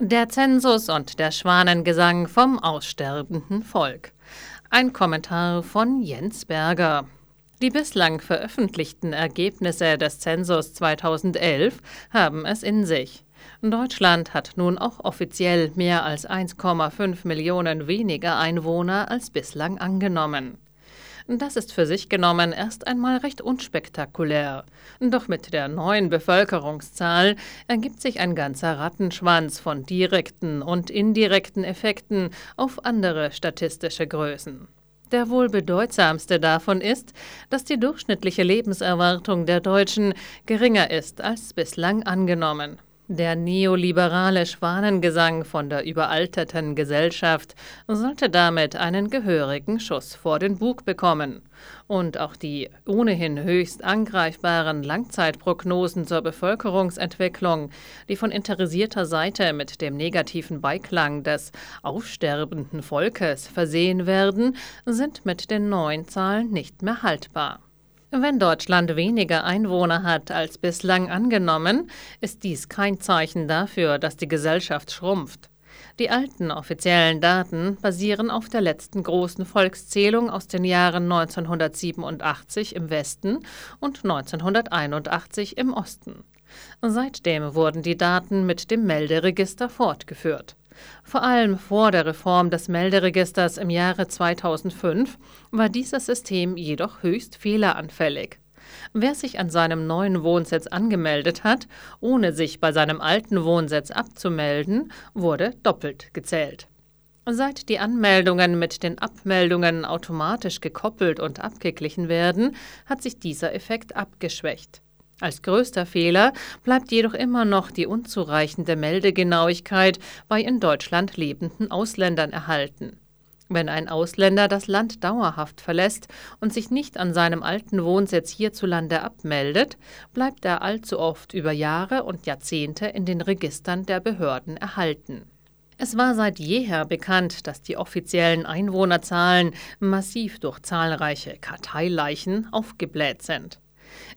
Der Zensus und der Schwanengesang vom aussterbenden Volk. Ein Kommentar von Jens Berger. Die bislang veröffentlichten Ergebnisse des Zensus 2011 haben es in sich. Deutschland hat nun auch offiziell mehr als 1,5 Millionen weniger Einwohner als bislang angenommen. Das ist für sich genommen erst einmal recht unspektakulär. Doch mit der neuen Bevölkerungszahl ergibt sich ein ganzer Rattenschwanz von direkten und indirekten Effekten auf andere statistische Größen. Der wohl bedeutsamste davon ist, dass die durchschnittliche Lebenserwartung der Deutschen geringer ist als bislang angenommen. Der neoliberale Schwanengesang von der überalterten Gesellschaft sollte damit einen gehörigen Schuss vor den Bug bekommen. Und auch die ohnehin höchst angreifbaren Langzeitprognosen zur Bevölkerungsentwicklung, die von interessierter Seite mit dem negativen Beiklang des aufsterbenden Volkes versehen werden, sind mit den neuen Zahlen nicht mehr haltbar. Wenn Deutschland weniger Einwohner hat als bislang angenommen, ist dies kein Zeichen dafür, dass die Gesellschaft schrumpft. Die alten offiziellen Daten basieren auf der letzten großen Volkszählung aus den Jahren 1987 im Westen und 1981 im Osten. Seitdem wurden die Daten mit dem Melderegister fortgeführt. Vor allem vor der Reform des Melderegisters im Jahre 2005 war dieses System jedoch höchst fehleranfällig. Wer sich an seinem neuen Wohnsitz angemeldet hat, ohne sich bei seinem alten Wohnsitz abzumelden, wurde doppelt gezählt. Seit die Anmeldungen mit den Abmeldungen automatisch gekoppelt und abgeglichen werden, hat sich dieser Effekt abgeschwächt. Als größter Fehler bleibt jedoch immer noch die unzureichende Meldegenauigkeit bei in Deutschland lebenden Ausländern erhalten. Wenn ein Ausländer das Land dauerhaft verlässt und sich nicht an seinem alten Wohnsitz hierzulande abmeldet, bleibt er allzu oft über Jahre und Jahrzehnte in den Registern der Behörden erhalten. Es war seit jeher bekannt, dass die offiziellen Einwohnerzahlen massiv durch zahlreiche Karteileichen aufgebläht sind.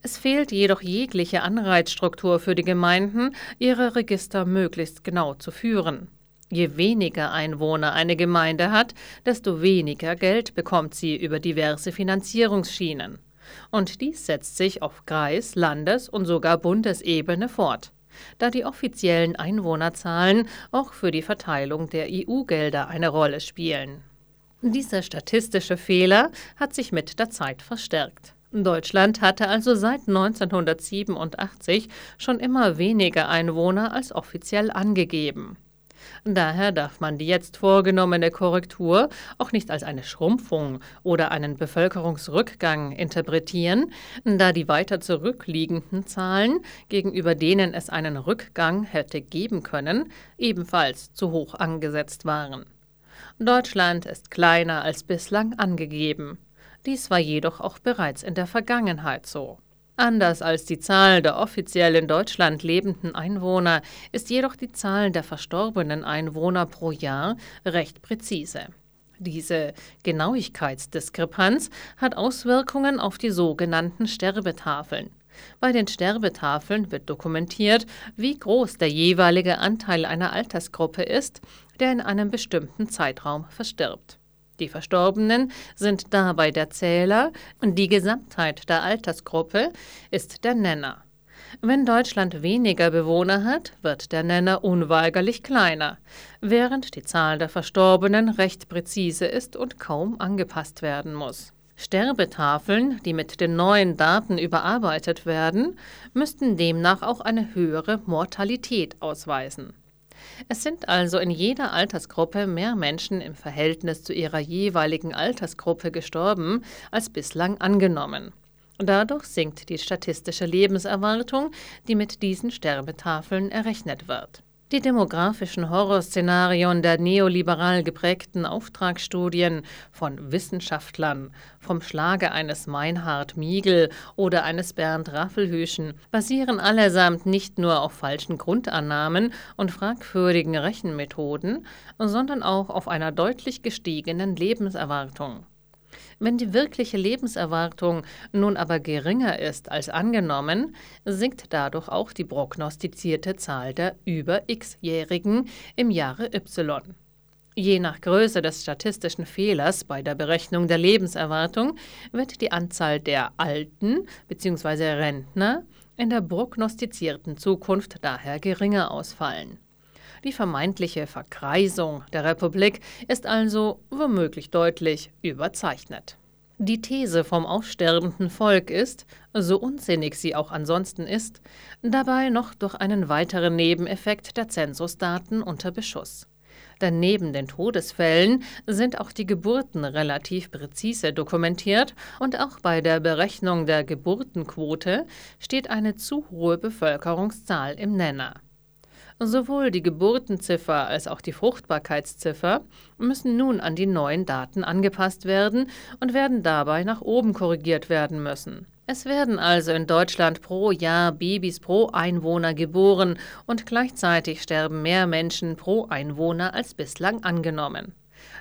Es fehlt jedoch jegliche Anreizstruktur für die Gemeinden, ihre Register möglichst genau zu führen. Je weniger Einwohner eine Gemeinde hat, desto weniger Geld bekommt sie über diverse Finanzierungsschienen. Und dies setzt sich auf Kreis-, Landes- und sogar Bundesebene fort, da die offiziellen Einwohnerzahlen auch für die Verteilung der EU-Gelder eine Rolle spielen. Dieser statistische Fehler hat sich mit der Zeit verstärkt. Deutschland hatte also seit 1987 schon immer weniger Einwohner als offiziell angegeben. Daher darf man die jetzt vorgenommene Korrektur auch nicht als eine Schrumpfung oder einen Bevölkerungsrückgang interpretieren, da die weiter zurückliegenden Zahlen, gegenüber denen es einen Rückgang hätte geben können, ebenfalls zu hoch angesetzt waren. Deutschland ist kleiner als bislang angegeben. Dies war jedoch auch bereits in der Vergangenheit so. Anders als die Zahl der offiziell in Deutschland lebenden Einwohner ist jedoch die Zahl der verstorbenen Einwohner pro Jahr recht präzise. Diese Genauigkeitsdiskrepanz hat Auswirkungen auf die sogenannten Sterbetafeln. Bei den Sterbetafeln wird dokumentiert, wie groß der jeweilige Anteil einer Altersgruppe ist, der in einem bestimmten Zeitraum verstirbt. Die Verstorbenen sind dabei der Zähler und die Gesamtheit der Altersgruppe ist der Nenner. Wenn Deutschland weniger Bewohner hat, wird der Nenner unweigerlich kleiner, während die Zahl der Verstorbenen recht präzise ist und kaum angepasst werden muss. Sterbetafeln, die mit den neuen Daten überarbeitet werden, müssten demnach auch eine höhere Mortalität ausweisen. Es sind also in jeder Altersgruppe mehr Menschen im Verhältnis zu ihrer jeweiligen Altersgruppe gestorben als bislang angenommen. Dadurch sinkt die statistische Lebenserwartung, die mit diesen Sterbetafeln errechnet wird. Die demografischen Horrorszenarien der neoliberal geprägten Auftragsstudien von Wissenschaftlern, vom Schlage eines Meinhard Miegel oder eines Bernd Raffelhüschen, basieren allesamt nicht nur auf falschen Grundannahmen und fragwürdigen Rechenmethoden, sondern auch auf einer deutlich gestiegenen Lebenserwartung. Wenn die wirkliche Lebenserwartung nun aber geringer ist als angenommen, sinkt dadurch auch die prognostizierte Zahl der über x-Jährigen im Jahre y. Je nach Größe des statistischen Fehlers bei der Berechnung der Lebenserwartung wird die Anzahl der Alten bzw. Rentner in der prognostizierten Zukunft daher geringer ausfallen. Die vermeintliche Verkreisung der Republik ist also womöglich deutlich überzeichnet. Die These vom aussterbenden Volk ist, so unsinnig sie auch ansonsten ist, dabei noch durch einen weiteren Nebeneffekt der Zensusdaten unter Beschuss. Denn neben den Todesfällen sind auch die Geburten relativ präzise dokumentiert und auch bei der Berechnung der Geburtenquote steht eine zu hohe Bevölkerungszahl im Nenner. Sowohl die Geburtenziffer als auch die Fruchtbarkeitsziffer müssen nun an die neuen Daten angepasst werden und werden dabei nach oben korrigiert werden müssen. Es werden also in Deutschland pro Jahr Babys pro Einwohner geboren und gleichzeitig sterben mehr Menschen pro Einwohner als bislang angenommen.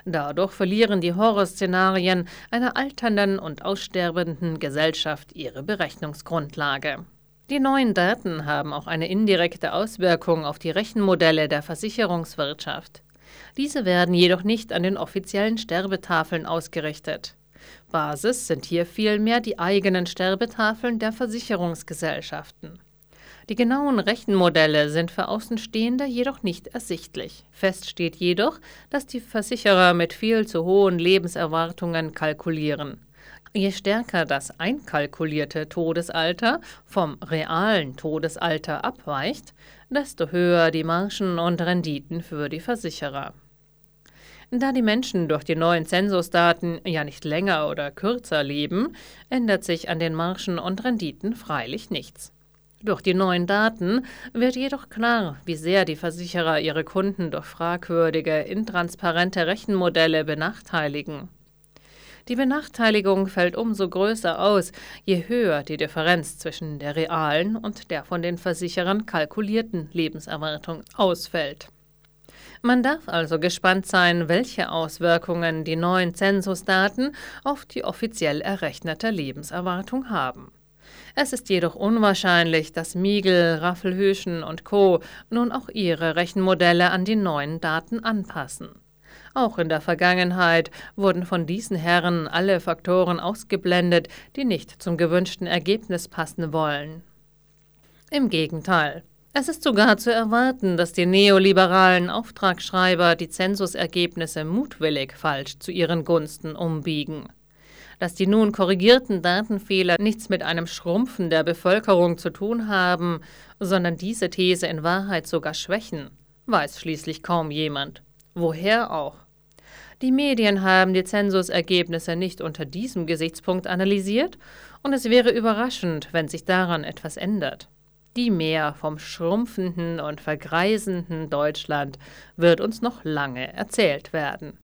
Dadurch verlieren die Horrorszenarien einer alternden und aussterbenden Gesellschaft ihre Berechnungsgrundlage. Die neuen Daten haben auch eine indirekte Auswirkung auf die Rechenmodelle der Versicherungswirtschaft. Diese werden jedoch nicht an den offiziellen Sterbetafeln ausgerichtet. Basis sind hier vielmehr die eigenen Sterbetafeln der Versicherungsgesellschaften. Die genauen Rechenmodelle sind für Außenstehende jedoch nicht ersichtlich. Fest steht jedoch, dass die Versicherer mit viel zu hohen Lebenserwartungen kalkulieren. Je stärker das einkalkulierte Todesalter vom realen Todesalter abweicht, desto höher die Margen und Renditen für die Versicherer. Da die Menschen durch die neuen Zensusdaten ja nicht länger oder kürzer leben, ändert sich an den Margen und Renditen freilich nichts. Durch die neuen Daten wird jedoch klar, wie sehr die Versicherer ihre Kunden durch fragwürdige, intransparente Rechenmodelle benachteiligen. Die Benachteiligung fällt umso größer aus, je höher die Differenz zwischen der realen und der von den Versicherern kalkulierten Lebenserwartung ausfällt. Man darf also gespannt sein, welche Auswirkungen die neuen Zensusdaten auf die offiziell errechnete Lebenserwartung haben. Es ist jedoch unwahrscheinlich, dass Miegel, Raffelhüschen und Co. nun auch ihre Rechenmodelle an die neuen Daten anpassen. Auch in der Vergangenheit wurden von diesen Herren alle Faktoren ausgeblendet, die nicht zum gewünschten Ergebnis passen wollen. Im Gegenteil. Es ist sogar zu erwarten, dass die neoliberalen Auftragsschreiber die Zensusergebnisse mutwillig falsch zu ihren Gunsten umbiegen. Dass die nun korrigierten Datenfehler nichts mit einem Schrumpfen der Bevölkerung zu tun haben, sondern diese These in Wahrheit sogar schwächen, weiß schließlich kaum jemand. Woher auch? Die Medien haben die Zensusergebnisse nicht unter diesem Gesichtspunkt analysiert, und es wäre überraschend, wenn sich daran etwas ändert. Die Mehr vom schrumpfenden und vergreisenden Deutschland wird uns noch lange erzählt werden.